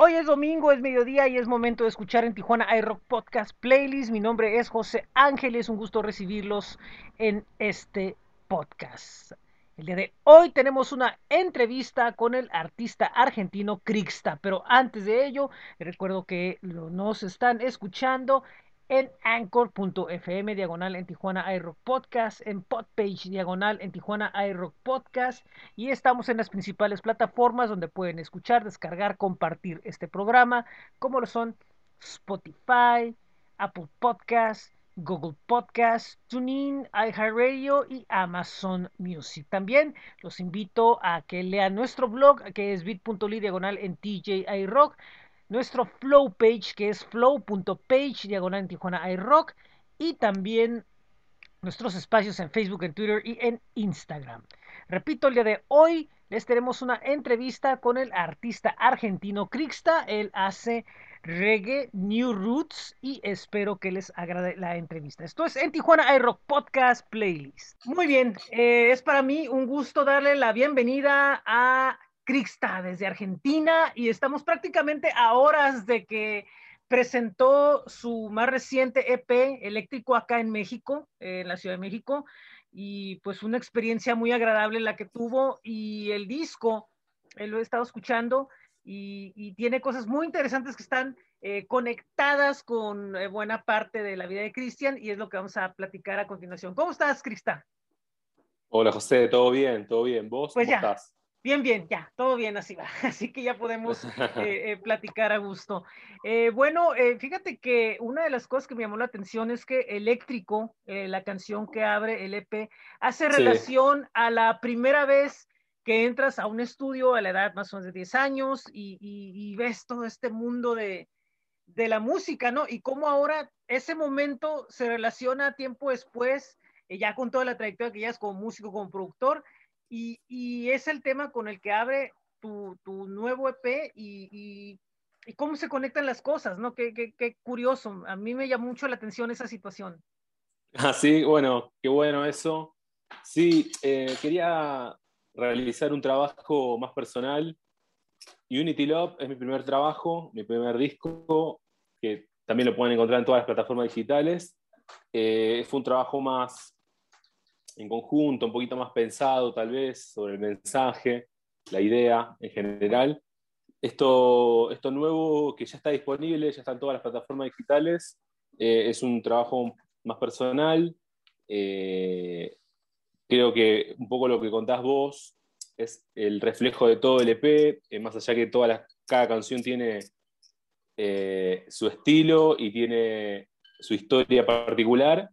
Hoy es domingo, es mediodía y es momento de escuchar en Tijuana iRock Podcast Playlist. Mi nombre es José Ángel y es un gusto recibirlos en este podcast. El día de hoy tenemos una entrevista con el artista argentino Crixta, pero antes de ello, recuerdo que nos están escuchando en anchor.fm diagonal en Tijuana iRock Podcast, en Podpage diagonal en Tijuana iRock Podcast y estamos en las principales plataformas donde pueden escuchar, descargar, compartir este programa, como lo son Spotify, Apple Podcast, Google Podcast, TuneIn, iHeartRadio y Amazon Music. También los invito a que lean nuestro blog que es bit.ly diagonal en TJ iRock nuestro flow page que es flow.page diagonal en Tijuana iRock y también nuestros espacios en Facebook, en Twitter y en Instagram. Repito, el día de hoy les tenemos una entrevista con el artista argentino Crixta. Él hace reggae, new roots y espero que les agrade la entrevista. Esto es en Tijuana iRock Podcast Playlist. Muy bien, eh, es para mí un gusto darle la bienvenida a Crixta desde Argentina y estamos prácticamente a horas de que presentó su más reciente EP eléctrico acá en México, en la Ciudad de México, y pues una experiencia muy agradable la que tuvo y el disco, eh, lo he estado escuchando y, tiene cosas muy interesantes que están eh, conectadas con eh, buena parte de la vida de Cristian y es lo que vamos a platicar a continuación. ¿Cómo estás, Crista? Hola, José, ¿todo bien? ¿Todo bien? ¿Vos pues cómo estás? Bien, bien, ya, todo bien así va. Así que ya podemos eh, eh, platicar a gusto. Eh, bueno, fíjate que una de las cosas que me llamó la atención es que Eléctrico, la canción que abre el EP, hace relación a la primera vez que entras a un estudio a la edad más o menos de 10 años y, ves todo este mundo de, de, la música, ¿no? Y cómo ahora ese momento se relaciona tiempo después, ya con toda la trayectoria que ya es como músico, como productor y, es el tema con el que abre tu, nuevo EP y, cómo se conectan las cosas, ¿no? Qué, qué, curioso. A mí me llamó mucho la atención esa situación. Ah, sí, bueno, qué bueno eso. Sí, eh, quería realizar un trabajo más personal. Unity Love es mi primer trabajo, mi primer disco, que también lo pueden encontrar en todas las plataformas digitales. Eh, fue un trabajo más en conjunto, un poquito más pensado tal vez sobre el mensaje, la idea en general. Esto, esto nuevo que ya está disponible, ya está en todas las plataformas digitales, eh, es un trabajo más personal. Eh, creo que un poco lo que contás vos es el reflejo de todo el EP, eh, más allá que toda la, cada canción tiene su estilo y tiene su historia particular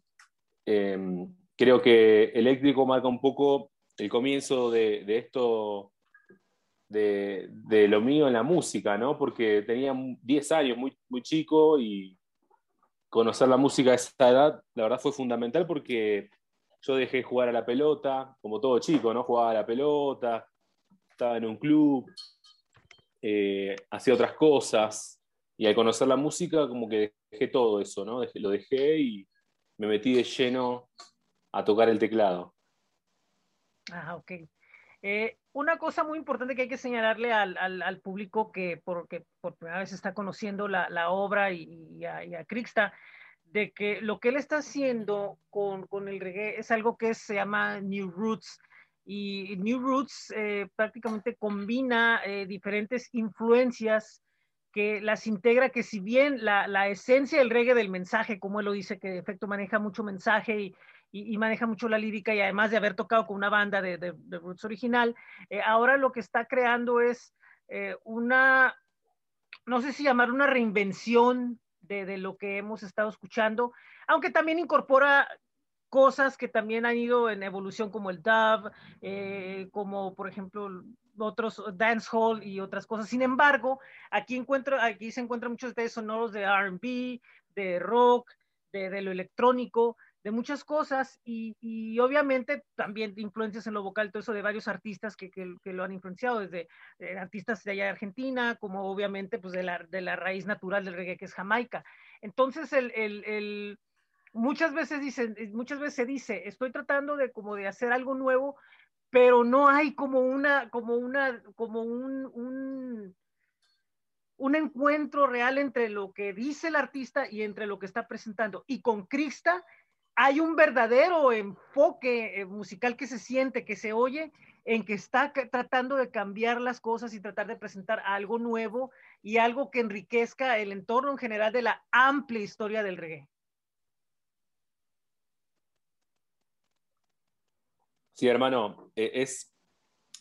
creo que Eléctrico marca un poco el comienzo de, esto, de, lo mío en la música, ¿no? Porque tenía 10 años, muy, muy chico, y conocer la música a esa edad, la verdad fue fundamental porque yo dejé de jugar a la pelota, como todo chico, ¿no? Jugaba a la pelota, estaba en un club, eh, hacía otras cosas, y al conocer la música, como que dejé todo eso, ¿no? lo dejé y me metí de lleno a tocar el teclado. Ah, ok. Eh, una cosa muy importante que hay que señalarle al, público que porque por primera vez está conociendo la, obra y, a, y, Crixta, de que lo que él está haciendo con, el reggae es algo que se llama New Roots. Y New Roots eh, prácticamente combina eh, diferentes influencias que las integra, que si bien la, la, esencia del reggae del mensaje, como él lo dice, que de efecto maneja mucho mensaje y, y, maneja mucho la lírica y además de haber tocado con una banda de, de, Roots original, eh, ahora lo que está creando es eh, una, no sé si llamar una reinvención de, de, lo que hemos estado escuchando, aunque también incorpora cosas que también han ido en evolución como el dub, eh, como por ejemplo otros dancehall y otras cosas. Sin embargo, aquí encuentro, aquí se encuentran muchos detalles sonoros de R&B, de rock, de, de, lo electrónico, de muchas cosas y, obviamente también influencias en lo vocal, todo eso de varios artistas que, lo han influenciado, desde eh, artistas de allá de Argentina, como obviamente pues de la, de la raíz natural del reggae que es Jamaica. Entonces, el, muchas, veces dicen, muchas veces se dice, estoy tratando de como de hacer algo nuevo, pero no hay como una, como una, como un un encuentro real entre lo que dice el artista y entre lo que está presentando. Y con Crista hay un verdadero enfoque eh, musical que se siente, que se oye, en que está tratando de cambiar las cosas y tratar de presentar algo nuevo y algo que enriquezca el entorno en general de la amplia historia del reggae. Sí, hermano, eh, es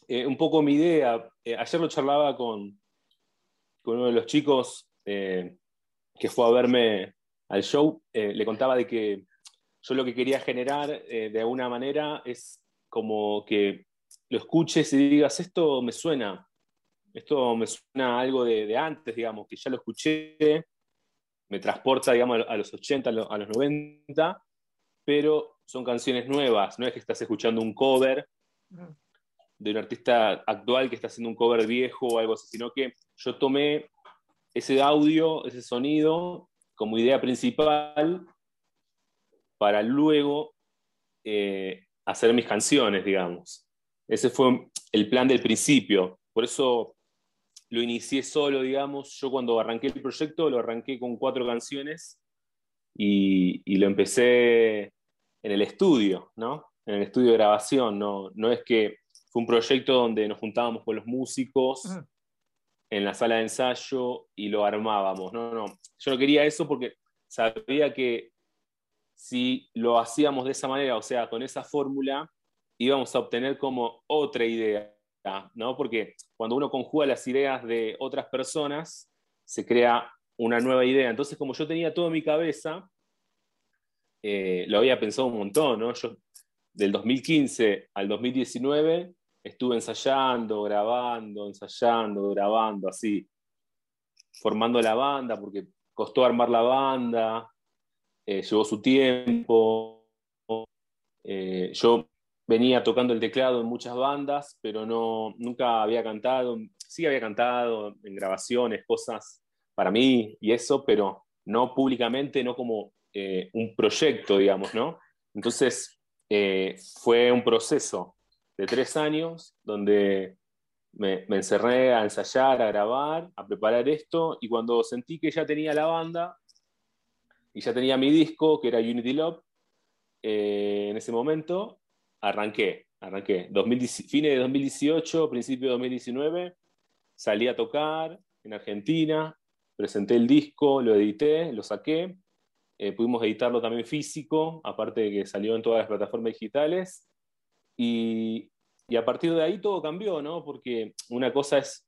eh, un poco mi idea. ayer lo charlaba con, con uno de los chicos que fue a verme al show. le contaba de que yo lo que quería generar eh, de alguna manera es como que lo escuches y digas, esto me suena, esto me suena algo de, antes, digamos, que ya lo escuché, me transporta, digamos, a los 80, a los 90, pero son canciones nuevas, no es que estás escuchando un cover de un artista actual que está haciendo un cover viejo o algo así, sino que yo tomé ese audio, ese sonido como idea principal para luego eh, hacer mis canciones, digamos. Ese fue el plan del principio. Por eso lo inicié solo, digamos. Yo cuando arranqué el proyecto lo arranqué con cuatro canciones y, lo empecé en el estudio, ¿no? En el estudio de grabación. No, no es que fue un proyecto donde nos juntábamos con los músicos en la sala de ensayo y lo armábamos. No, no. Yo no quería eso porque sabía que si lo hacíamos de esa manera, o sea, con esa fórmula, íbamos a obtener como otra idea, ¿no? Porque cuando uno conjuga las ideas de otras personas, se crea una nueva idea. Entonces, como yo tenía todo en mi cabeza, eh, lo había pensado un montón, ¿no? Yo del 2015 al 2019 estuve ensayando, grabando, ensayando, grabando, así, formando la banda, porque costó armar la banda, eh, llevó su tiempo. Eh, yo venía tocando el teclado en muchas bandas, pero no, nunca había cantado. Sí había cantado en grabaciones, cosas para mí y eso, pero no públicamente, no como eh, un proyecto, digamos, ¿no? Entonces, fue un proceso de tres años donde me, me, encerré a ensayar, a grabar, a preparar esto, y cuando sentí que ya tenía la banda, y ya tenía mi disco, que era Unity Love, eh, en ese momento, arranqué, arranqué. fines de 2018, principio de 2019, salí a tocar en Argentina, presenté el disco, lo edité, lo saqué, eh, pudimos editarlo también físico, aparte de que salió en todas las plataformas digitales, y, y a partir de ahí todo cambió, ¿no? Porque una cosa es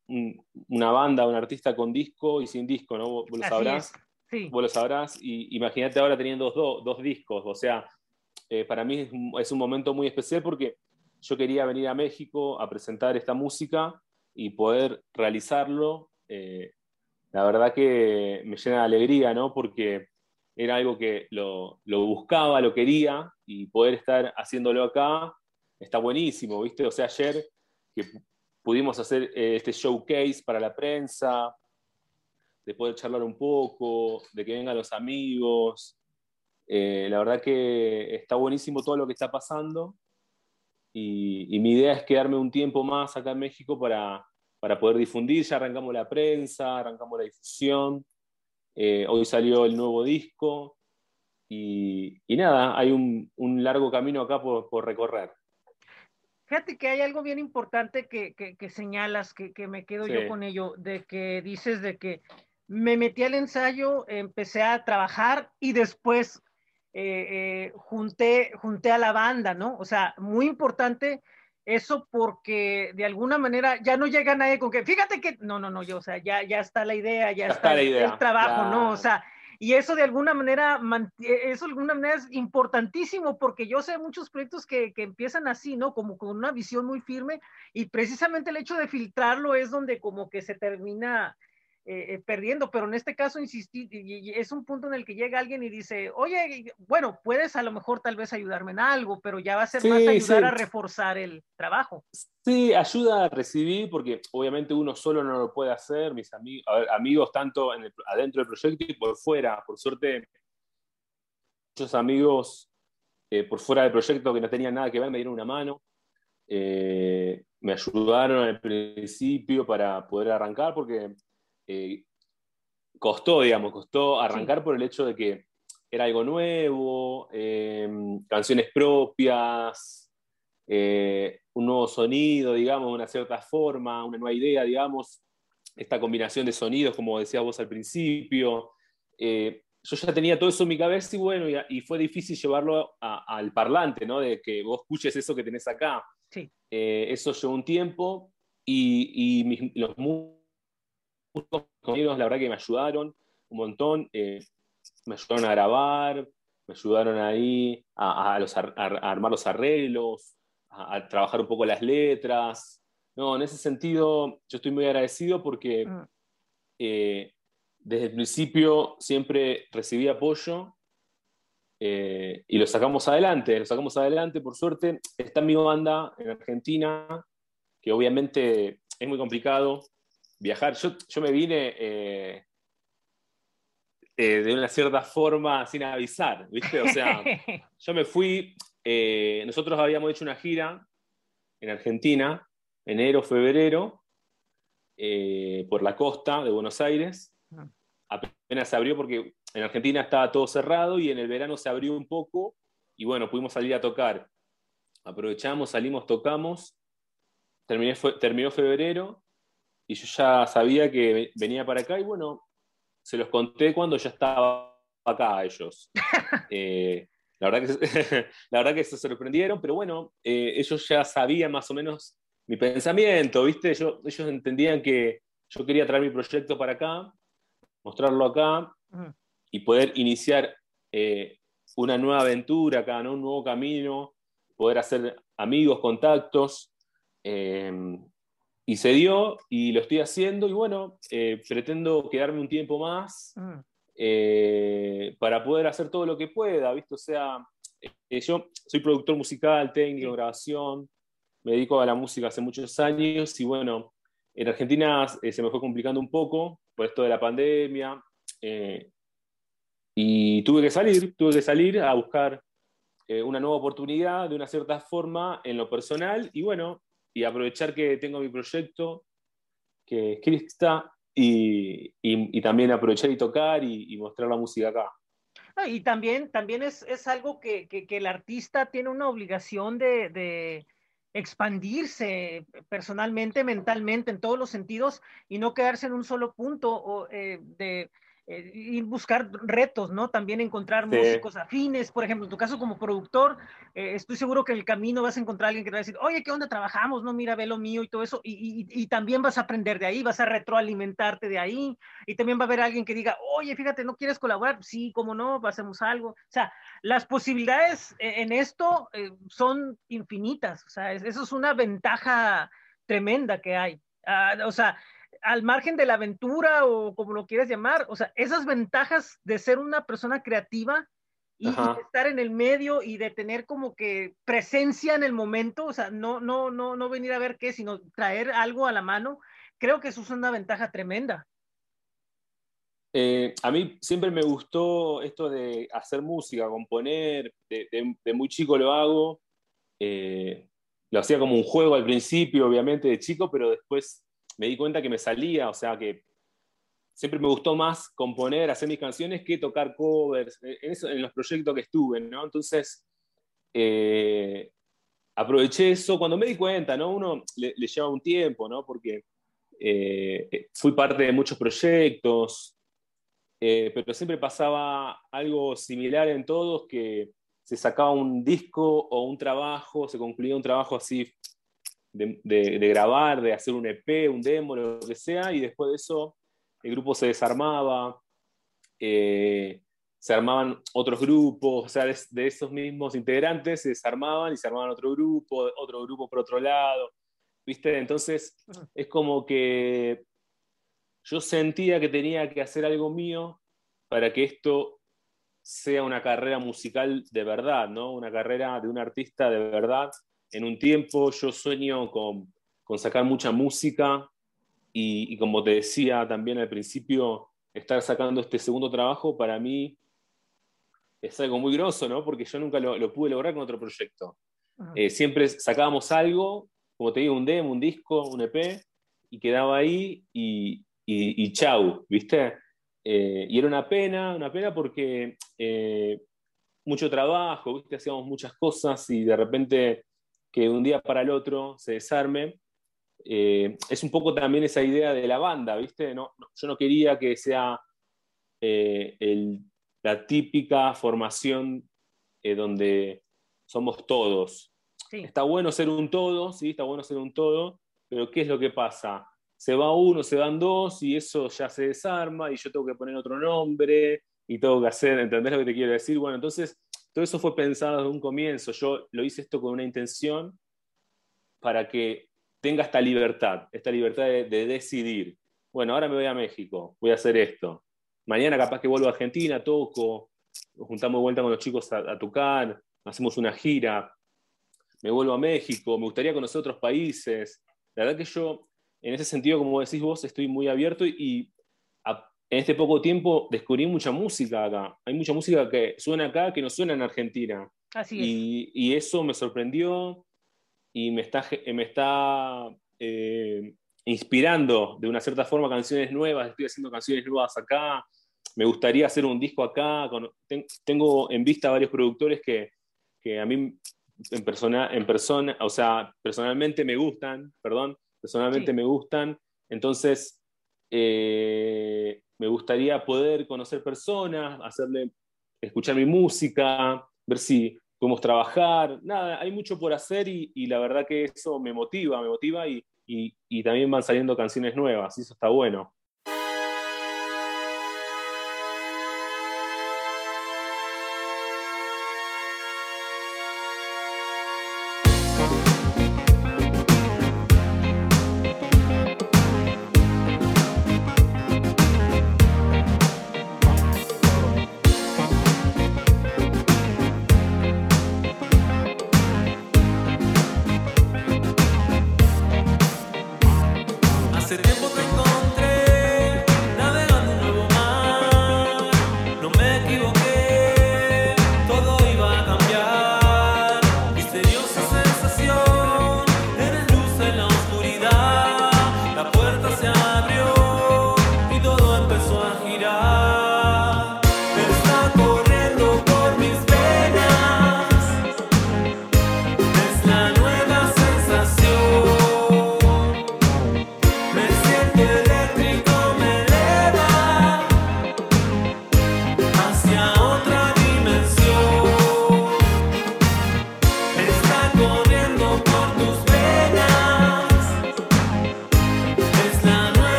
una banda, un artista con disco y sin disco, ¿no? Vos, lo sabrás. Vos lo sabrás. Y imagínate ahora teniendo dos, dos discos. O sea, eh, para mí es un, momento muy especial porque yo quería venir a México a presentar esta música y poder realizarlo. Eh, la verdad que me llena de alegría, ¿no? Porque era algo que lo, lo, buscaba, lo quería y poder estar haciéndolo acá está buenísimo, ¿viste? O sea, ayer que pudimos hacer eh, este showcase para la prensa, de poder charlar un poco, de que vengan los amigos. Eh, la verdad que está buenísimo todo lo que está pasando y, mi idea es quedarme un tiempo más acá en México para, para poder difundir. Ya arrancamos la prensa, arrancamos la difusión. Eh, hoy salió el nuevo disco y, y nada, hay un, un, largo camino acá por, por, recorrer. Fíjate que hay algo bien importante que, que, que señalas, que, me quedo yo con ello, de que dices de que me metí al ensayo, empecé a trabajar y después eh, eh, junté, junté a la banda, ¿no? O sea, muy importante eso porque de alguna manera ya no llega nadie con que, fíjate que, no, no, no, yo, o sea, ya, ya está la idea, ya, está, el trabajo, ¿no? O sea, y eso de alguna manera, eso de alguna manera es importantísimo porque yo sé muchos proyectos que, que, empiezan así, ¿no? Como con una visión muy firme y precisamente el hecho de filtrarlo es donde como que se termina eh, eh, perdiendo, pero en este caso insistí, y, es un punto en el que llega alguien y dice, oye, bueno, puedes a lo mejor tal vez ayudarme en algo, pero ya va a ser más ayudar a reforzar el trabajo. Sí, ayuda a recibir, porque obviamente uno solo no lo puede hacer, mis amigos, amigos tanto en adentro del proyecto y por fuera, por suerte, muchos amigos eh, por fuera del proyecto que no tenían nada que ver me dieron una mano. me ayudaron al principio para poder arrancar porque eh, costó, digamos, costó arrancar por el hecho de que era algo nuevo, eh, canciones propias, eh, un nuevo sonido, digamos, una cierta forma, una nueva idea, digamos, esta combinación de sonidos, como decías vos al principio. Eh, yo ya tenía todo eso en mi cabeza y bueno, y, fue difícil llevarlo al parlante, ¿no? De que vos escuches eso que tenés acá. Sí. eso llevó un tiempo y, y los amigos, la verdad que me ayudaron un montón, eh, me ayudaron a grabar, me ayudaron ahí a, armar los arreglos, a, trabajar un poco las letras. No, en ese sentido yo estoy muy agradecido porque mm. eh, desde el principio siempre recibí apoyo eh, y lo sacamos adelante, lo sacamos adelante, por suerte. Está mi banda en Argentina, que obviamente es muy complicado viajar. Yo, yo me vine eh, eh, de una cierta forma sin avisar, ¿viste? O sea, yo me fui, eh, nosotros habíamos hecho una gira en Argentina, enero, febrero, por la costa de Buenos Aires. Ah. Apenas se abrió porque en Argentina estaba todo cerrado y en el verano se abrió un poco y bueno, pudimos salir a tocar. Aprovechamos, salimos, tocamos. terminó febrero y yo ya sabía que venía para acá y bueno, se los conté cuando ya estaba acá a ellos. Eh, la, verdad que, la verdad que se sorprendieron, pero bueno, eh, ellos ya sabían más o menos mi pensamiento, ¿viste? ellos entendían que yo quería traer mi proyecto para acá, mostrarlo acá y poder iniciar eh, una nueva aventura acá, ¿no? un nuevo camino, poder hacer amigos, contactos y se dio y lo estoy haciendo y bueno, eh, pretendo quedarme un tiempo más mm. eh, para poder hacer todo lo que pueda, ¿viste? O sea, eh, yo soy productor musical, técnico, grabación, me dedico a la música hace muchos años y bueno, en Argentina se me fue complicando un poco por esto de la pandemia y tuve que salir, tuve que salir a buscar una nueva oportunidad de una cierta forma en lo personal y bueno, y aprovechar que tengo mi proyecto, que es Crista, y, y, también aprovechar y tocar y, mostrar la música acá. Ah, y también, también es, es algo que, que, el artista tiene una obligación de, de, expandirse personalmente, mentalmente, en todos los sentidos, y no quedarse en un solo punto o, eh, de eh, y buscar retos, ¿no? También encontrar músicos afines, por ejemplo, en tu caso como productor, eh, estoy seguro que en el camino vas a encontrar a alguien que te va a decir, oye, ¿qué onda trabajamos? No, mira, ve lo mío y todo eso, y, y, también vas a aprender de ahí, vas a retroalimentarte de ahí, y también va a haber alguien que diga, oye, fíjate, ¿no quieres colaborar? Sí, cómo no, hacemos algo. O sea, las posibilidades eh, en esto son infinitas, o sea, eso es una ventaja tremenda que hay. Ah, o sea, al margen de la aventura o como lo quieras llamar, o sea, esas ventajas de ser una persona creativa y, de estar en el medio y de tener como que presencia en el momento, o sea, no, no, no, no venir a ver qué, sino traer algo a la mano, creo que eso es una ventaja tremenda. Eh, a mí siempre me gustó esto de hacer música, componer, de, muy chico lo hago. Eh, lo hacía como un juego al principio, obviamente, de chico, pero después me di cuenta que me salía, o sea, que siempre me gustó más componer, hacer mis canciones que tocar covers, eh, en, los proyectos que estuve, ¿no? Entonces, eh, aproveché eso cuando me di cuenta, ¿no? Uno le, lleva un tiempo, ¿no? Porque eh, fui parte de muchos proyectos, pero siempre pasaba algo similar en todos, que se sacaba un disco o un trabajo, se concluía un trabajo así de, grabar, de hacer un EP, un demo, lo que sea, y después de eso el grupo se desarmaba, eh, se armaban otros grupos, o sea, de, esos mismos integrantes se desarmaban y se armaban otro grupo, otro grupo por otro lado, ¿viste? Entonces es como que yo sentía que tenía que hacer algo mío para que esto sea una carrera musical de verdad, ¿no? Una carrera de un artista de verdad en un tiempo yo sueño con, sacar mucha música y, como te decía también al principio, estar sacando este segundo trabajo para mí es algo muy groso, ¿no? Porque yo nunca lo, pude lograr con otro proyecto. Eh, siempre sacábamos algo, como te digo, un demo, un disco, un EP, y quedaba ahí y, y, chau, ¿viste? Eh, y era una pena, una pena porque eh, mucho trabajo, ¿viste? hacíamos muchas cosas y de repente que un día para el otro se desarme. Eh, es un poco también esa idea de la banda, ¿viste? No, yo no quería que sea la típica formación donde somos todos. Está bueno ser un todo, sí, está bueno ser un todo, pero ¿qué es lo que pasa? Se va uno, se van dos y eso ya se desarma y yo tengo que poner otro nombre y tengo que hacer, ¿entendés lo que te quiero decir? Bueno, entonces todo eso fue pensado desde un comienzo. Yo lo hice esto con una intención para que tenga esta libertad, esta libertad de, decidir. Bueno, ahora me voy a México, voy a hacer esto. Mañana capaz que vuelvo a Argentina, toco, juntamos vuelta con los chicos a, a tocar, hacemos una gira, me vuelvo a México, me gustaría conocer otros países. La verdad que yo, en ese sentido, como decís vos, estoy muy abierto y, en este poco tiempo descubrí mucha música acá. Hay mucha música que suena acá que no suena en Argentina. Así es. Y, eso me sorprendió y me está, me está eh, inspirando de una cierta forma canciones nuevas. Estoy haciendo canciones nuevas acá. Me gustaría hacer un disco acá. tengo en vista varios productores que, que a mí en persona, en persona, o sea, personalmente me gustan, perdón, personalmente me gustan, entonces eh, me gustaría poder conocer personas, hacerle, escuchar mi música, ver si podemos trabajar, nada, hay mucho por hacer y, la verdad que eso me motiva, me motiva y, y también van saliendo canciones nuevas, y eso está bueno.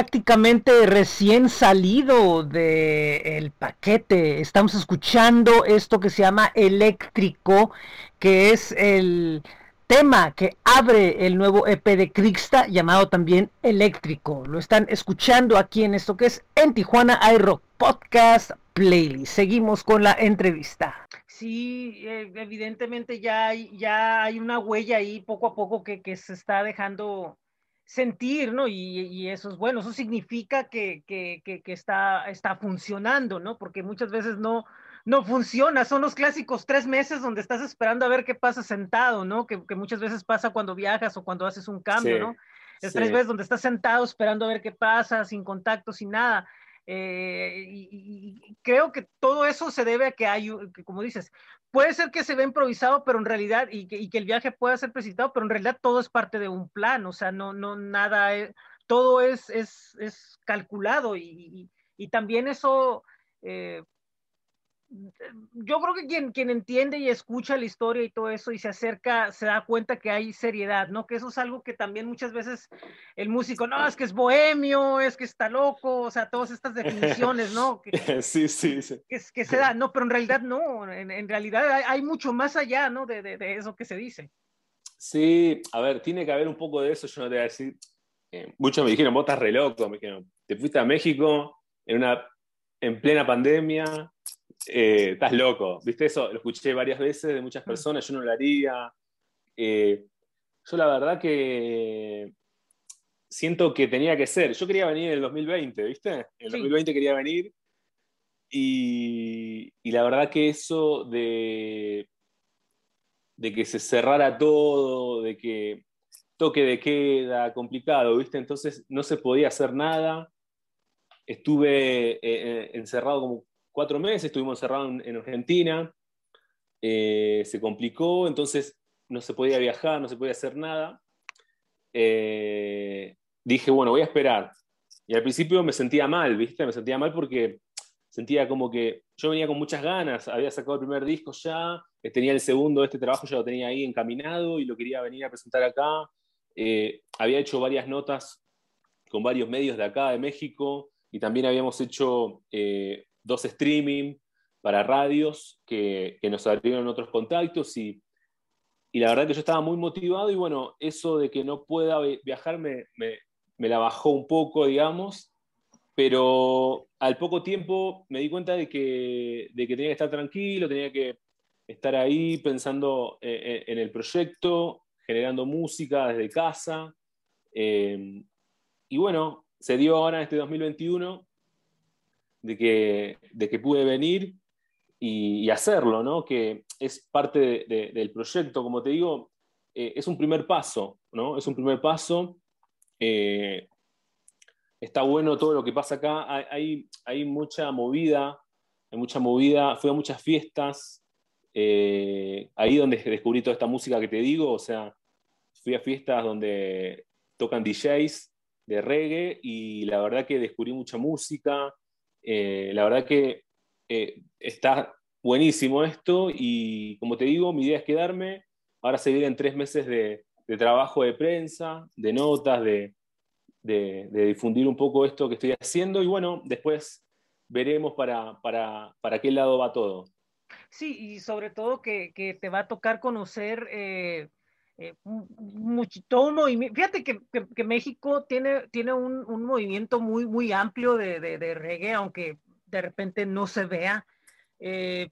Prácticamente recién salido del paquete. Estamos escuchando esto que se llama Eléctrico, que es el tema que abre el nuevo EP de Crixta, llamado también Eléctrico. Lo están escuchando aquí en esto que es en Tijuana iRock Podcast Playlist. Seguimos con la entrevista. Sí, eh, evidentemente ya hay, ya hay una huella ahí poco a poco que se está dejando sentir, ¿no? Y, eso es bueno, eso significa que, que, que, está, está funcionando, ¿no? Porque muchas veces no, no funciona, son los clásicos tres meses donde estás esperando a ver qué pasa sentado, ¿no? Que, muchas veces pasa cuando viajas o cuando haces un cambio, ¿no? Es tres veces donde estás sentado esperando a ver qué pasa, sin contacto, sin nada. Eh, y, creo que todo eso se debe a que hay, como dices, puede ser que se ve improvisado, pero en realidad, y que, el viaje pueda ser precipitado, pero en realidad todo es parte de un plan, o sea, no, no, nada, todo es, es, es calculado y, también eso, eh, yo creo que quien, quien entiende y escucha la historia y todo eso y se acerca, se da cuenta que hay seriedad, ¿no? Que eso es algo que también muchas veces el músico, no, es que es bohemio, es que está loco, o sea, todas estas definiciones, ¿no? sí, sí, sí. Que, que, se da, no, pero en realidad no, en, realidad hay, mucho más allá, ¿no? De, de, eso que se dice. Sí, a ver, tiene que haber un poco de eso, yo no te voy a decir. Eh, muchos me dijeron, vos estás re loco, me dijeron, te fuiste a México en, una, en plena pandemia, eh, estás loco, ¿viste? Eso lo escuché varias veces de muchas mm. personas, yo no lo haría. Eh, yo la verdad que siento que tenía que ser. Yo quería venir en el 2020, ¿viste? En el 2020 quería venir. Y, la verdad que eso de, de que se cerrara todo, de que toque de queda, complicado, ¿viste? Entonces no se podía hacer nada. Estuve eh, encerrado como cuatro meses, estuvimos encerrados en, Argentina, eh, se complicó, entonces no se podía viajar, no se podía hacer nada. Eh, dije, bueno, voy a esperar. Y al principio me sentía mal, ¿viste? Me sentía mal porque sentía como que yo venía con muchas ganas, había sacado el primer disco ya, eh, tenía el segundo, este trabajo ya lo tenía ahí encaminado y lo quería venir a presentar acá. había hecho varias notas con varios medios de acá, de México, y también habíamos hecho dos streaming para radios que, nos abrieron otros contactos y, la verdad que yo estaba muy motivado y bueno, eso de que no pueda viajar me, la bajó un poco, digamos, pero al poco tiempo me di cuenta de que, de que tenía que estar tranquilo, tenía que estar ahí pensando eh, en, el proyecto, generando música desde casa. Eh, y bueno, se dio ahora este 2021 de que, de que pude venir y, hacerlo, ¿no? que es parte del proyecto, como te digo, eh, es un primer paso, ¿no? es un primer paso. Eh, está bueno todo lo que pasa acá, hay, hay, mucha movida, hay mucha movida, fui a muchas fiestas, eh, ahí donde descubrí toda esta música que te digo, o sea, fui a fiestas donde tocan DJs de reggae y la verdad que descubrí mucha música, eh, la verdad que eh, está buenísimo esto y como te digo, mi idea es quedarme. Ahora se vienen tres meses de, trabajo de prensa, de notas, de, difundir un poco esto que estoy haciendo y bueno, después veremos para, para, qué lado va todo. Sí, y sobre todo que, te va a tocar conocer eh, eh, mucho, todo Fíjate que, México tiene, tiene un, movimiento muy, muy amplio de, de, reggae, aunque de repente no se vea, eh,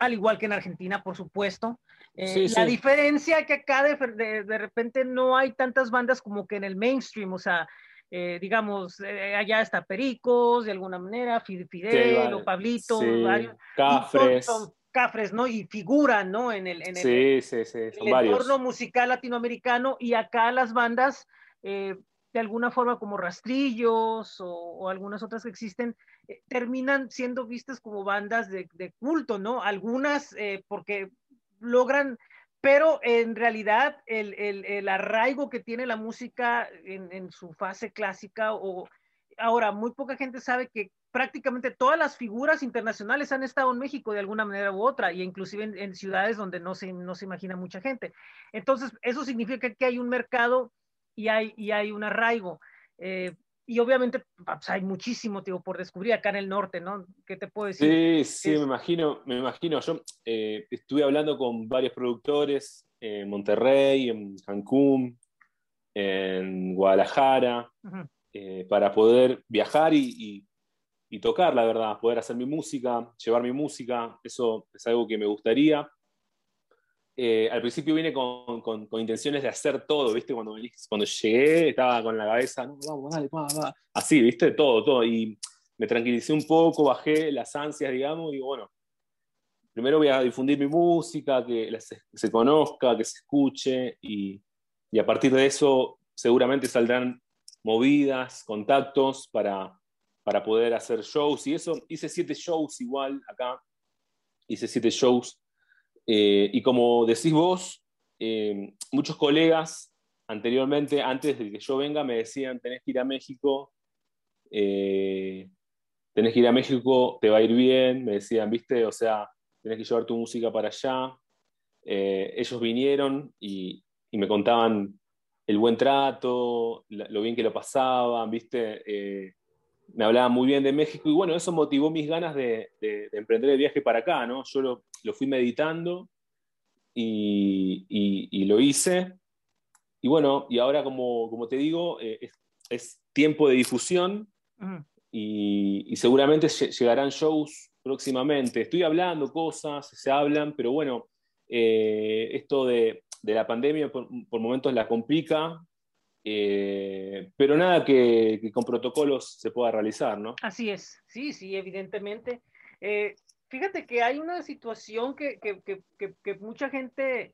al igual que en Argentina, por supuesto. Eh, la diferencia que acá de, de, repente no hay tantas bandas como que en el mainstream, o sea, digamos, allá está Pericos, de alguna manera, Fidel, o Pablito, varios. Cafres. Cafres, ¿no? Y figuran, ¿no? En el, en el, entorno musical latinoamericano y acá las bandas, eh, de alguna forma como rastrillos o, algunas otras que existen, eh, terminan siendo vistas como bandas de, culto, ¿no? Algunas eh, porque logran, pero en realidad el, el, arraigo que tiene la música en, en su fase clásica o ahora muy poca gente sabe que prácticamente todas las figuras internacionales han estado en México de alguna manera u otra, y inclusive en, ciudades donde no se, no se imagina mucha gente. Entonces, eso significa que hay un mercado y hay, y hay un arraigo. Eh, y obviamente pues, hay muchísimo tío, por descubrir acá en el norte, ¿no? ¿Qué te puedo decir? Sí, sí, me imagino, me imagino. Yo eh, estuve hablando con varios productores en Monterrey, en Cancún, en Guadalajara, eh, para poder viajar y, y, tocar, la verdad, poder hacer mi música, llevar mi música, eso es algo que me gustaría. Eh, al principio vine con, con, intenciones de hacer todo, ¿viste? Cuando, cuando llegué estaba con la cabeza, no. Así, ¿viste? Todo, todo. Y me tranquilicé un poco, bajé las ansias, digamos, y bueno, primero voy a difundir mi música, que se, se conozca, que se escuche, y, y, a partir de eso seguramente saldrán movidas, contactos para, para poder hacer shows. Y eso, hice siete shows igual acá, hice siete shows eh, y como decís vos, eh, muchos colegas anteriormente, antes de que yo venga, me decían, tenés que ir a México, eh, tenés que ir a México, te va a ir bien, me decían, viste, o sea, tenés que llevar tu música para allá. ellos vinieron y, me contaban el buen trato, lo bien que lo pasaban, viste, me hablaban muy bien de México y bueno, eso motivó mis ganas de, emprender el viaje para acá, ¿no? Yo lo, fui meditando y, lo hice. Y bueno, y ahora como, te digo, eh, es, tiempo de difusión y, seguramente llegarán shows próximamente. Estoy hablando cosas, se hablan, pero bueno, eh, esto de, la pandemia por, por momentos la complica, eh, pero nada que, con protocolos se pueda realizar, ¿no? Así es, sí, sí, evidentemente. Eh, fíjate que hay una situación que, mucha gente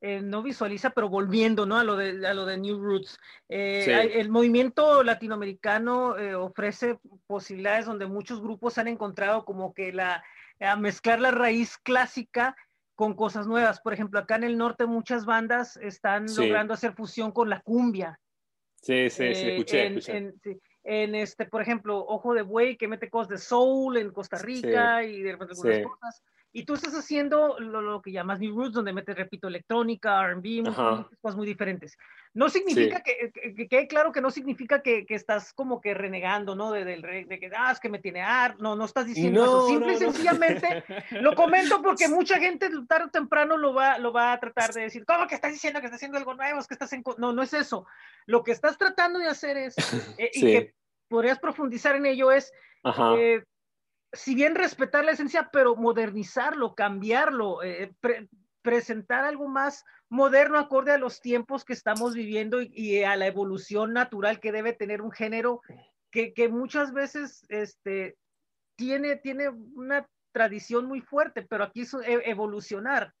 eh, no visualiza, pero volviendo ¿no? a, lo de, a lo de New Roots. El movimiento latinoamericano ofrece posibilidades donde muchos grupos han encontrado como que la, a mezclar la raíz clásica con cosas nuevas. Por ejemplo, acá en el norte muchas bandas están logrando hacer fusión con la cumbia. Sí, sí, sí, escuché, en, escuché. En, este, por ejemplo, Ojo de Buey, que mete cosas de soul en Costa Rica y de repente algunas cosas. Y tú estás haciendo lo, que llamas New Roots, donde metes, repito, electrónica, RB, cosas muy diferentes. No significa que, que, quede claro que no significa que, que, estás como que renegando, ¿no? De, del de, que, ah, es que me tiene ar, no, no estás diciendo eso. Simple y sencillamente lo comento porque mucha gente tarde o temprano lo va, lo va a tratar de decir, ¿cómo que estás diciendo que estás haciendo algo nuevo? Es que estás en... No, no es eso. Lo que estás tratando de hacer es, eh, y que podrías profundizar en ello, es eh, si bien respetar la esencia, pero modernizarlo, cambiarlo, eh, presentar algo más moderno acorde a los tiempos que estamos viviendo y, a la evolución natural que debe tener un género que, muchas veces este, tiene, tiene una tradición muy fuerte, pero aquí es e, evolucionar.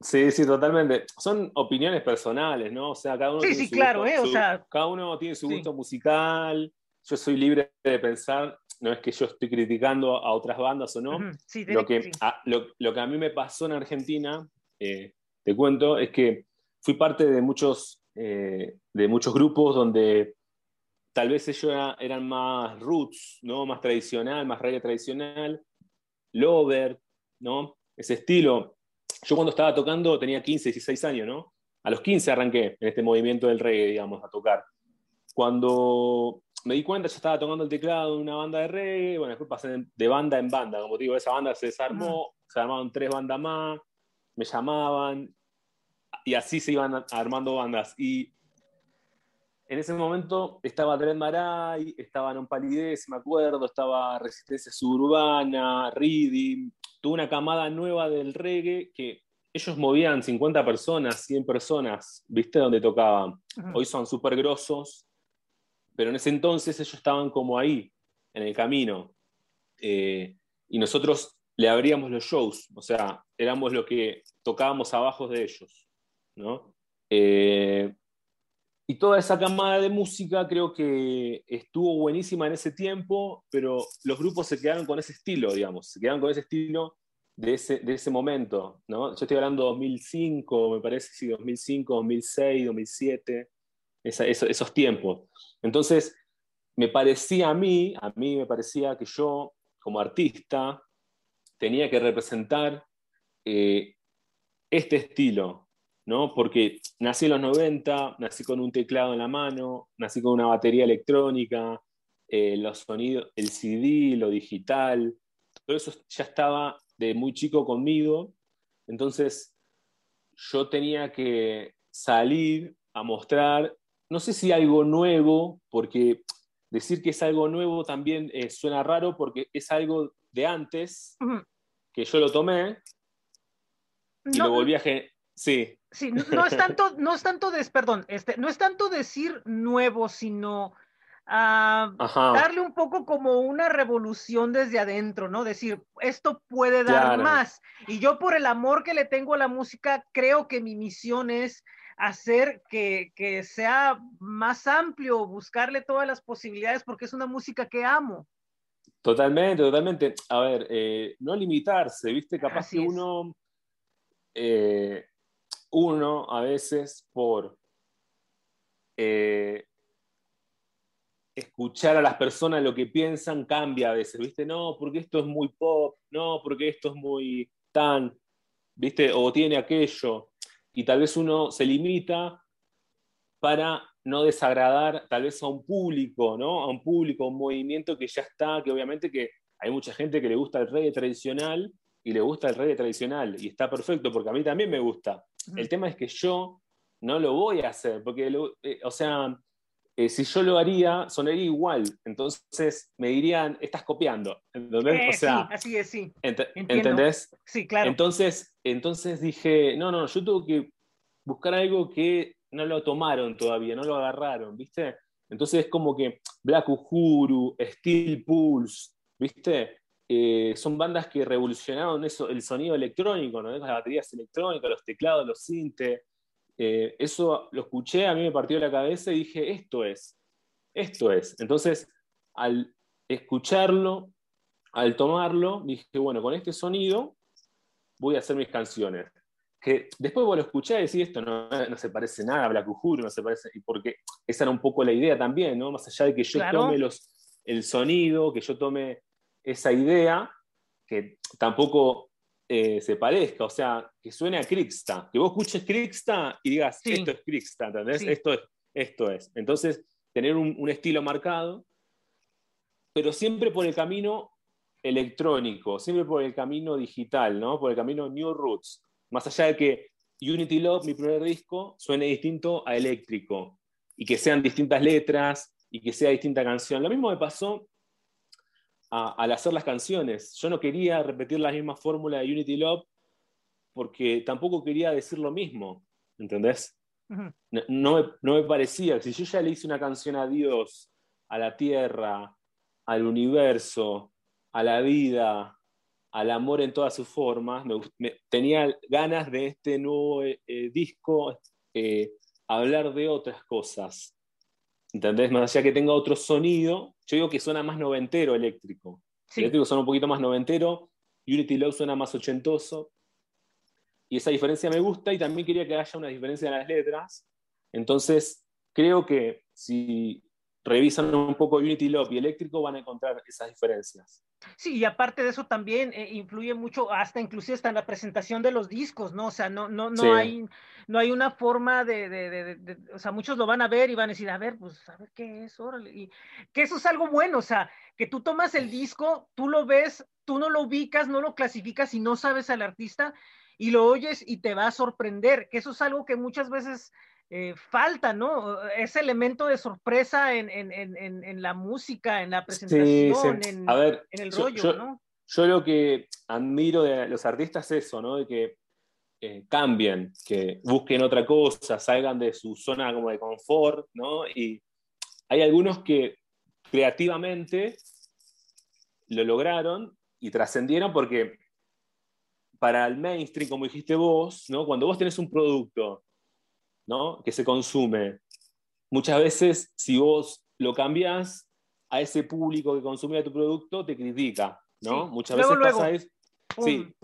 Sí, sí, totalmente. Son opiniones personales, ¿no? O sea, cada uno sí, tiene sí, su claro, eh, o sea, cada uno tiene su gusto musical. Yo soy libre de pensar no es que yo estoy criticando a otras bandas o no. lo, que, a, lo, que a mí me pasó en Argentina, eh, te cuento, es que fui parte de muchos, eh, de muchos grupos donde tal vez ellos eran más roots, ¿no? más tradicional, más reggae tradicional, lover, ¿no? ese estilo. Yo cuando estaba tocando tenía 15, 16 años, ¿no? A los 15 arranqué en este movimiento del reggae, digamos, a tocar. Cuando me di cuenta, yo estaba tocando el teclado en una banda de reggae, bueno, después pasé de banda en banda, como te digo, esa banda se desarmó, se armaron tres bandas más, me llamaban, y así se iban armando bandas. Y en ese momento estaba Dread Marai, estaba Non Palidez, me acuerdo, estaba Resistencia Suburbana, Reading, tuve una camada nueva del reggae que ellos movían 50 personas, 100 personas, ¿viste? Donde tocaban. Hoy son súper grosos, pero en ese entonces ellos estaban como ahí, en el camino. Eh, y nosotros le abríamos los shows, o sea, éramos lo que tocábamos abajo de ellos. ¿no? Eh, y toda esa camada de música creo que estuvo buenísima en ese tiempo, pero los grupos se quedaron con ese estilo, digamos, se quedaron con ese estilo de ese, de ese momento. ¿no? Yo estoy hablando de 2005, me parece, sí, 2005, 2006, 2007, esos tiempos. Entonces, me parecía a mí, a mí me parecía que yo, como artista, tenía que representar eh, este estilo, ¿no? Porque nací en los 90, nací con un teclado en la mano, nací con una batería electrónica, eh, los sonidos, el CD, lo digital, todo eso ya estaba de muy chico conmigo. Entonces yo tenía que salir a mostrar, no sé si algo nuevo, porque decir que es algo nuevo también eh, suena raro porque es algo de antes, que yo lo tomé y lo volví a... Sí. Sí, no, es tanto, no es tanto, perdón, este, no es tanto decir nuevo, sino darle un poco como una revolución desde adentro, ¿no? Decir, esto puede dar más. Y yo por el amor que le tengo a la música, creo que mi misión es hacer que, sea más amplio, buscarle todas las posibilidades, porque es una música que amo. Totalmente, totalmente. A ver, eh, no limitarse, ¿viste? Capaz que uno, eh, uno a veces por eh, escuchar a las personas lo que piensan cambia a veces, ¿viste? No, porque esto es muy pop, no, porque esto es muy tan, ¿viste? O tiene aquello. Y tal vez uno se limita para no desagradar tal vez a un público, ¿no? A un público, a un movimiento que ya está, que obviamente que hay mucha gente que le gusta el reggae tradicional y le gusta el reggae tradicional y está perfecto porque a mí también me gusta. El tema es que yo no lo voy a hacer porque, eh, o sea, eh, si yo lo haría, sonaría igual. Entonces me dirían, estás copiando. ¿Entendés? Eh, sí, así es, sí. ¿Entendés? Sí, claro. Entonces, entonces dije, no, no, yo tengo que buscar algo que no lo tomaron todavía, no lo agarraron, ¿viste? Entonces es como que Black Uhuru, Steel Pulse, ¿viste? Eh, son bandas que revolucionaron eso, el sonido electrónico, ¿no? Las baterías electrónicas, los teclados, los sintes. Eh, eso lo escuché, a mí me partió la cabeza y dije, esto es, esto es. Entonces, al escucharlo, al tomarlo, dije, bueno, con este sonido voy a hacer mis canciones. Que después vos lo escuché y decís, esto no, se parece nada a Black Uhuru, no se parece, y porque esa era un poco la idea también, ¿no? Más allá de que yo tome los, el sonido, que yo tome esa idea, que tampoco eh, se parezca, o sea, que suene a Crixta, que vos escuches Crixta y digas, esto es Crixta, ¿entendés? Esto, es, esto es. Entonces, tener un, estilo marcado, pero siempre por el camino electrónico, siempre por el camino digital, ¿no? Por el camino New Roots. Más allá de que Unity Love, mi primer disco, suene distinto a eléctrico y que sean distintas letras y que sea distinta canción. Lo mismo me pasó al hacer las canciones. Yo no quería repetir la misma fórmula de Unity Love porque tampoco quería decir lo mismo, ¿entendés? no, me, parecía, si yo ya le hice una canción a Dios, a la tierra, al universo, a la vida, al amor en todas sus formas, me, tenía ganas de este nuevo eh, eh, disco eh, hablar de otras cosas. ¿Entendés? Más allá que tenga otro sonido, yo digo que suena más noventero eléctrico. Eléctrico suena un poquito más noventero, Unity Love suena más ochentoso. Y esa diferencia me gusta y también quería que haya una diferencia en las letras. Entonces, creo que si revisan un poco Unity Love y eléctrico van a encontrar esas diferencias. Sí, y aparte de eso también eh, influye mucho, hasta inclusive hasta en la presentación de los discos, ¿no? O sea, no, no, no, hay, no hay una forma de, de, de, o sea, muchos lo van a ver y van a decir, a ver, pues, a ver qué es, órale, y que eso es algo bueno, o sea, que tú tomas el disco, tú lo ves, tú no lo ubicas, no lo clasificas y no sabes al artista y lo oyes y te va a sorprender, que eso es algo que muchas veces eh, falta, ¿no? Ese elemento de sorpresa en, en, en, en la música, en la presentación, En, el rollo, ¿no? Yo lo que admiro de los artistas es eso, ¿no? De que eh, cambien, que busquen otra cosa, salgan de su zona como de confort, ¿no? Y hay algunos que creativamente lo lograron y trascendieron porque para el mainstream, como dijiste vos, ¿no? Cuando vos tenés un producto que se consume. Muchas veces, si vos lo cambias a ese público que consume tu producto, te critica. ¿no? Muchas veces pasa eso. sí,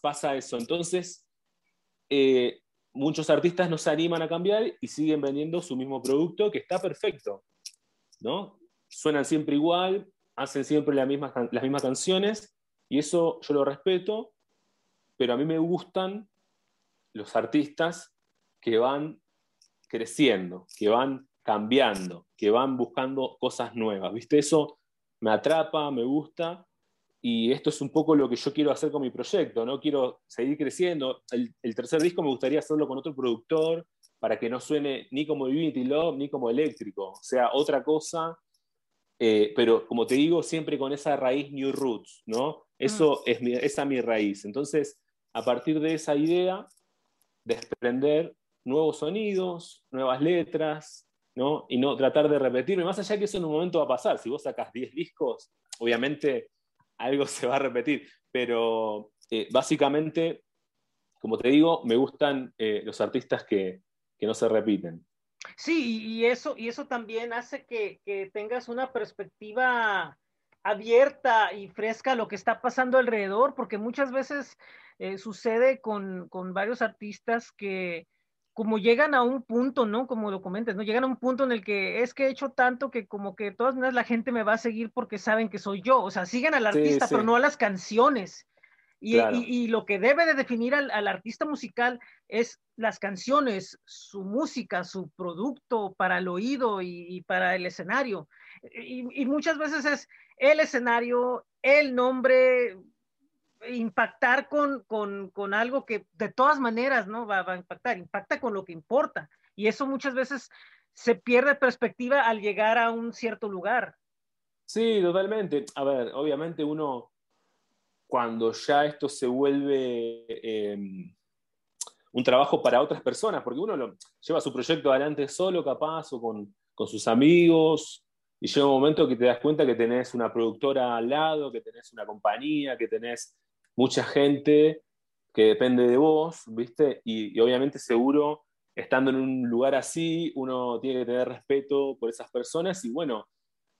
pasa, eso. Entonces, eh, muchos artistas no se animan a cambiar y siguen vendiendo su mismo producto que está perfecto. ¿no? Suenan siempre igual, hacen siempre las mismas, las mismas canciones y eso yo lo respeto, pero a mí me gustan los artistas que van creciendo, que van cambiando, que van buscando cosas nuevas. ¿Viste? Eso me atrapa, me gusta. Y esto es un poco lo que yo quiero hacer con mi proyecto, ¿no? Quiero seguir creciendo. El, el tercer disco me gustaría hacerlo con otro productor para que no suene ni como Divinity Love ni como eléctrico, o sea, otra cosa, eh, pero como te digo, siempre con esa raíz New Roots, ¿no? Eso mm. es mi, esa mi raíz. Entonces, a partir de esa idea, desprender nuevos sonidos, nuevas letras, ¿no? Y no tratar de repetirme, más allá que eso en un momento va a pasar. Si vos sacas 10 discos, obviamente algo se va a repetir, pero eh, básicamente, como te digo, me gustan eh, los artistas que, que, no se repiten. Sí, y eso, y eso también hace que, que tengas una perspectiva abierta y fresca a lo que está pasando alrededor, porque muchas veces eh, sucede con, con, varios artistas que como llegan a un punto, ¿no? Como lo comentas, ¿no? Llegan a un punto en el que es que he hecho tanto que como que de todas maneras la gente me va a seguir porque saben que soy yo, o sea, siguen al artista, pero no a las canciones. Y, y, lo que debe de definir al, al, artista musical es las canciones, su música, su producto para el oído y, y para el escenario. Y, muchas veces es el escenario, el nombre, impactar con, con, con, algo que de todas maneras no va, va, a impactar, impacta con lo que importa. Y eso muchas veces se pierde perspectiva al llegar a un cierto lugar. Sí, totalmente. A ver, obviamente uno, cuando ya esto se vuelve eh, un trabajo para otras personas, porque uno lleva su proyecto adelante solo, capaz, o con, con sus amigos, y llega un momento que te das cuenta que tenés una productora al lado, que tenés una compañía, que tenés mucha gente que depende de vos, ¿viste? Y, obviamente seguro, estando en un lugar así, uno tiene que tener respeto por esas personas y bueno,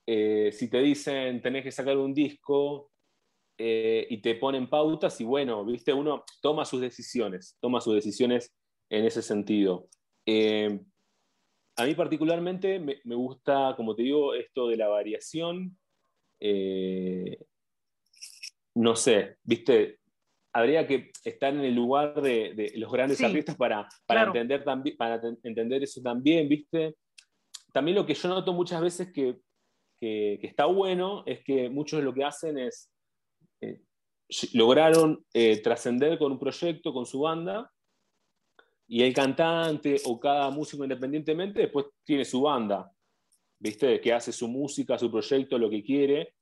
eh, si te dicen tenés que sacar un disco eh, y te ponen pautas y bueno, ¿viste? Uno toma sus decisiones, toma sus decisiones en ese sentido. Eh, a mí particularmente me, gusta, como te digo, esto de la variación. No sé, viste, habría que estar en el lugar de, de los grandes sí, artistas para, para, claro. entender también, para entender eso también, viste. También lo que yo noto muchas veces que, que, que está bueno es que muchos lo que hacen es, eh, lograron eh, trascender con un proyecto, con su banda, y el cantante o cada músico independientemente después tiene su banda, ¿viste? Que hace su música, su proyecto, lo que quiere,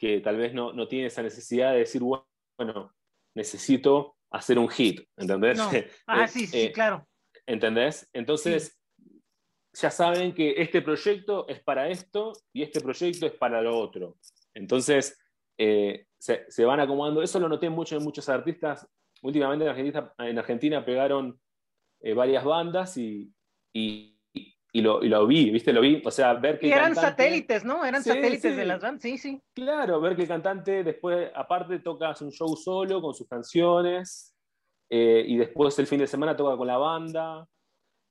que tal vez no, no tiene esa necesidad de decir, bueno, necesito hacer un hit, ¿entendés? No. Ah, sí, sí, eh, claro. ¿Entendés? Entonces, sí. ya saben que este proyecto es para esto y este proyecto es para lo otro. Entonces, eh, se, se, van acomodando. Eso lo noté mucho en muchos artistas. Últimamente en Argentina, en Argentina pegaron eh, varias bandas y, y, y, lo, y, lo, vi, ¿viste? Lo vi, o sea, ver que... Y eran cantante... satélites, ¿no? Eran sí, satélites sí. de las bandas, sí, sí. Claro, ver que el cantante después, aparte, toca un show solo con sus canciones eh, y después el fin de semana toca con la banda.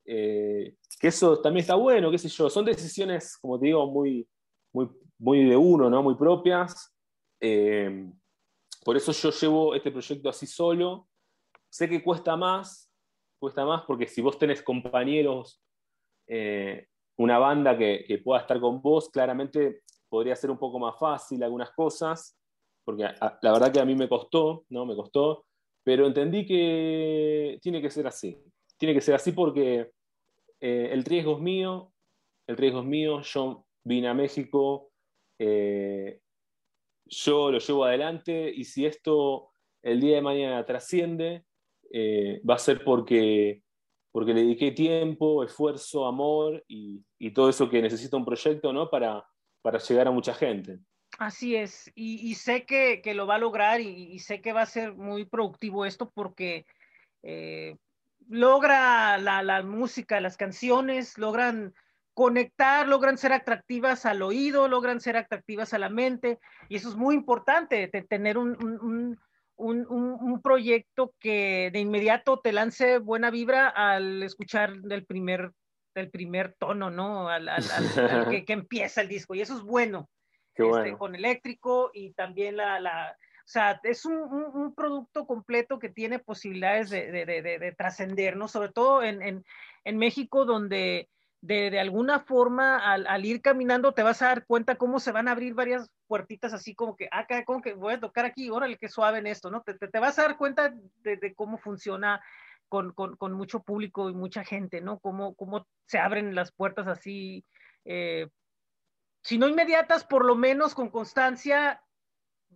Eh, que eso también está bueno, qué sé yo. Son decisiones, como te digo, muy, muy, muy de uno, ¿no? Muy propias. Eh, por eso yo llevo este proyecto así solo. Sé que cuesta más, cuesta más porque si vos tenés compañeros, eh, una banda que, pueda estar con vos, claramente podría ser un poco más fácil algunas cosas, porque la verdad que a mí me costó, ¿no? Me costó, pero entendí que tiene que ser así. Tiene que ser así porque eh, el riesgo es mío, el riesgo es mío, yo vine a México, eh, yo lo llevo adelante y si esto el día de mañana trasciende, va a ser porque, porque le dediqué tiempo, esfuerzo, amor y, todo eso que necesita un proyecto ¿no? para, para llegar a mucha gente. Así es, y, sé que, que, lo va a lograr y, sé que va a ser muy productivo esto porque eh, logra la, la, música, las canciones, logran conectar, logran ser atractivas al oído, logran ser atractivas a la mente, y eso es muy importante, tener un, un, un, proyecto que de inmediato te lance buena vibra al escuchar del primer, del primer tono, ¿no? Al, al, al, al que, que, empieza el disco. Y eso es bueno. Qué bueno. Este, con eléctrico y también la, la o sea, es un, un, producto completo que tiene posibilidades de, de, de, de trascender, ¿no? Sobre todo en, en, en, México, donde de, alguna forma al, ir caminando te vas a dar cuenta cómo se van a abrir varias puertitas así como que, acá, ah, como que voy a tocar aquí, órale, qué suave en esto, ¿no? Te, te, vas a dar cuenta de, cómo funciona con, con, con, mucho público y mucha gente, ¿no? Cómo, cómo se abren las puertas así, eh, si no inmediatas, por lo menos con constancia,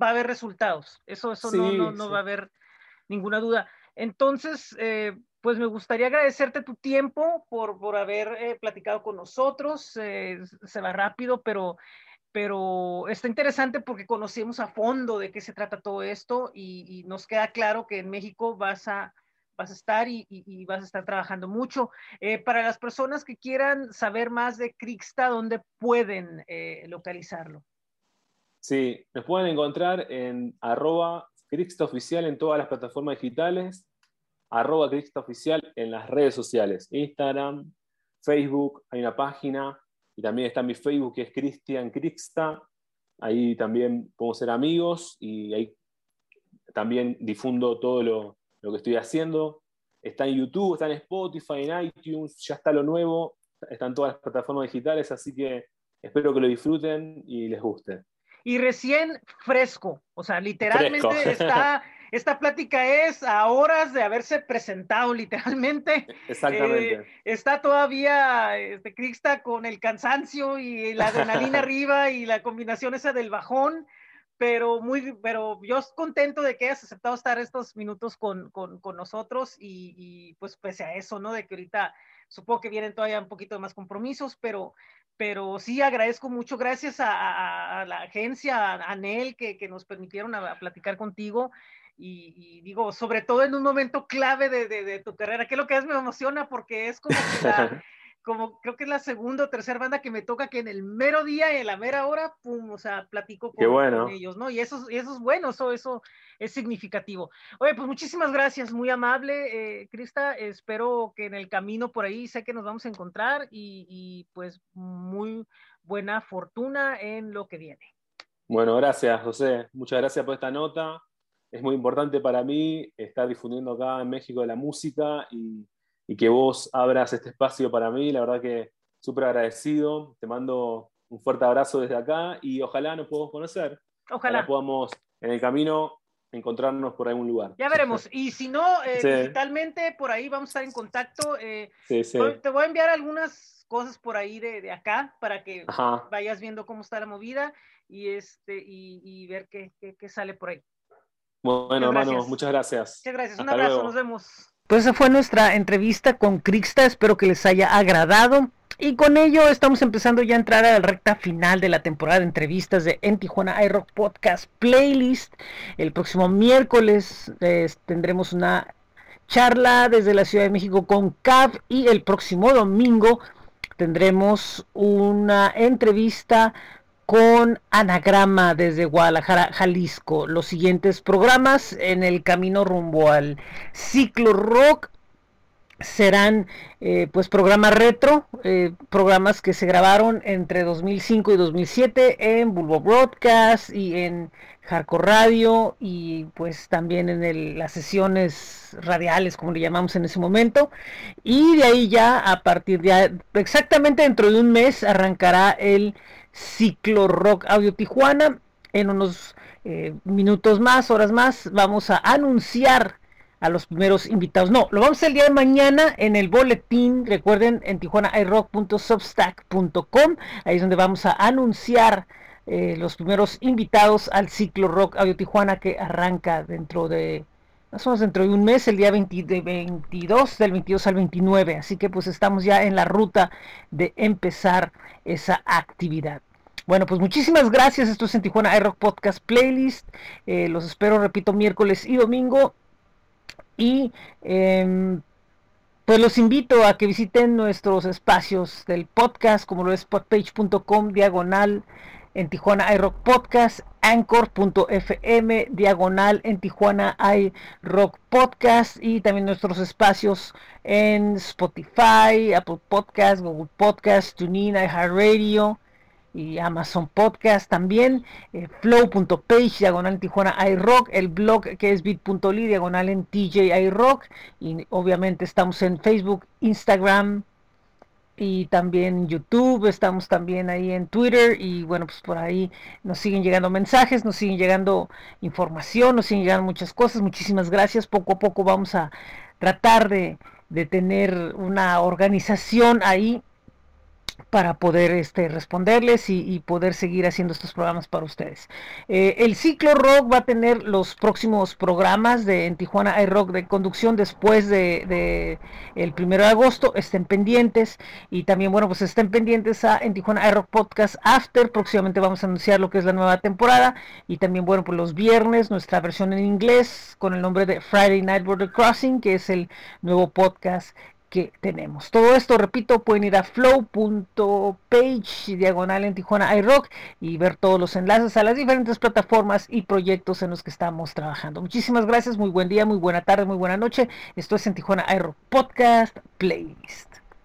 va a haber resultados. Eso, eso no, no, no va a haber ninguna duda. Entonces, eh, pues me gustaría agradecerte tu tiempo por, por haber eh, platicado con nosotros. Eh, se va rápido, pero, pero está interesante porque conocemos a fondo de qué se trata todo esto y, nos queda claro que en México vas a, vas a estar y, vas a estar trabajando mucho. Eh, para las personas que quieran saber más de Crixta, ¿dónde pueden localizarlo? Sí, nos pueden encontrar en arroba en todas las plataformas digitales arroba Crixta Oficial en las redes sociales, Instagram, Facebook, hay una página y también está mi Facebook que es Cristian Crixta. Ahí también podemos ser amigos y ahí también difundo todo lo, que estoy haciendo. Está en YouTube, está en Spotify, en iTunes, ya está lo nuevo, están todas las plataformas digitales, así que espero que lo disfruten y les guste. Y recién fresco, o sea, literalmente está esta plática es a horas de haberse presentado literalmente. Exactamente. Eh, está todavía este, Crixta con el cansancio y la adrenalina arriba y la combinación esa del bajón, pero muy, pero yo contento de que hayas aceptado estar estos minutos con, con, con nosotros y, pues pese a eso, ¿no? De que ahorita supongo que vienen todavía un poquito más compromisos, pero, pero sí agradezco mucho, gracias a, la agencia, a Anel, que, que nos permitieron a platicar contigo y, digo, sobre todo en un momento clave de, de, tu carrera, que es lo que es me emociona porque es como que la, como creo que es la segunda o tercera banda que me toca que en el mero día y en la mera hora, pum, o sea, platico con, ellos, ¿no? Y eso, y eso es bueno, eso, eso es significativo. Oye, pues muchísimas gracias, muy amable, eh, Crista, espero que en el camino por ahí sé que nos vamos a encontrar y, y pues muy buena fortuna en lo que viene. Bueno, gracias, José. Muchas gracias por esta nota es muy importante para mí estar difundiendo acá en México la música y, que vos abras este espacio para mí. La verdad que súper agradecido. Te mando un fuerte abrazo desde acá y ojalá nos podamos conocer. Ojalá. podamos en el camino encontrarnos por algún lugar. Ya veremos. Y si no, eh, digitalmente, por ahí vamos a estar en contacto. Eh, te voy a enviar algunas cosas por ahí de, acá para que vayas viendo cómo está la movida y, este, y, ver qué, qué sale por ahí. Bueno, hermano, muchas gracias. Muchas gracias. Un abrazo, nos vemos. Pues esa fue nuestra entrevista con Crixta, espero que les haya agradado. Y con ello estamos empezando ya a entrar a la recta final de la temporada de entrevistas de En Tijuana iRock Podcast Playlist. El próximo miércoles tendremos una charla desde la Ciudad de México con CAV y el próximo domingo tendremos una entrevista con Anagrama desde Guadalajara, Jalisco. Los siguientes programas en el camino rumbo al ciclo rock serán eh, pues programas retro, eh, programas que se grabaron entre 2005 y 2007 en Bulbo Broadcast y en Hardcore Radio y pues también en las sesiones radiales como le llamamos en ese momento y de ahí ya a partir de exactamente dentro de un mes arrancará el Ciclo Rock Audio Tijuana. En unos eh, minutos más, horas más, vamos a anunciar a los primeros invitados. No, lo vamos a el día de mañana en el boletín. Recuerden en tijuanairock.substack.com. Ahí es donde vamos a anunciar eh, los primeros invitados al ciclo Rock Audio Tijuana que arranca dentro de más dentro de un mes, el día 20, de 22, del 22 al 29. Así que pues estamos ya en la ruta de empezar esa actividad. Bueno, pues muchísimas gracias. Esto es en Tijuana iRock Podcast Playlist. Eh, los espero, repito, miércoles y domingo. Y em, pues los invito a que visiten nuestros espacios del podcast, como lo es podpage.com diagonal en Tijuana iRock Podcast, anchor.fm, diagonal en Tijuana iRock Podcast y también nuestros espacios en Spotify, Apple Podcast, Google Podcast, TuneIn, iHeartRadio y Amazon Podcast también, eh, flow.page, diagonal en Tijuana iRock, el blog que es bit.ly, diagonal en TJ iRock y obviamente estamos en Facebook, Instagram, y también YouTube, estamos también ahí en Twitter y bueno, pues por ahí nos siguen llegando mensajes, nos siguen llegando información, nos siguen llegando muchas cosas. Muchísimas gracias. Poco a poco vamos a tratar de, de tener una organización ahí para poder este, responderles y, poder seguir haciendo estos programas para ustedes. Eh, el ciclo rock va a tener los próximos programas de en Tijuana hay rock de conducción después de, el primero de agosto. Estén pendientes y también bueno pues estén pendientes a en Tijuana hay rock podcast after. Próximamente vamos a anunciar lo que es la nueva temporada y también bueno pues los viernes nuestra versión en inglés con el nombre de Friday Night Border Crossing que es el nuevo podcast que tenemos. Todo esto, repito, pueden ir a flow.page diagonal en Tijuana iRock y ver todos los enlaces a las diferentes plataformas y proyectos en los que estamos trabajando. Muchísimas gracias, muy buen día, muy buena tarde, muy buena noche. Esto es en Tijuana iRock Podcast Playlist.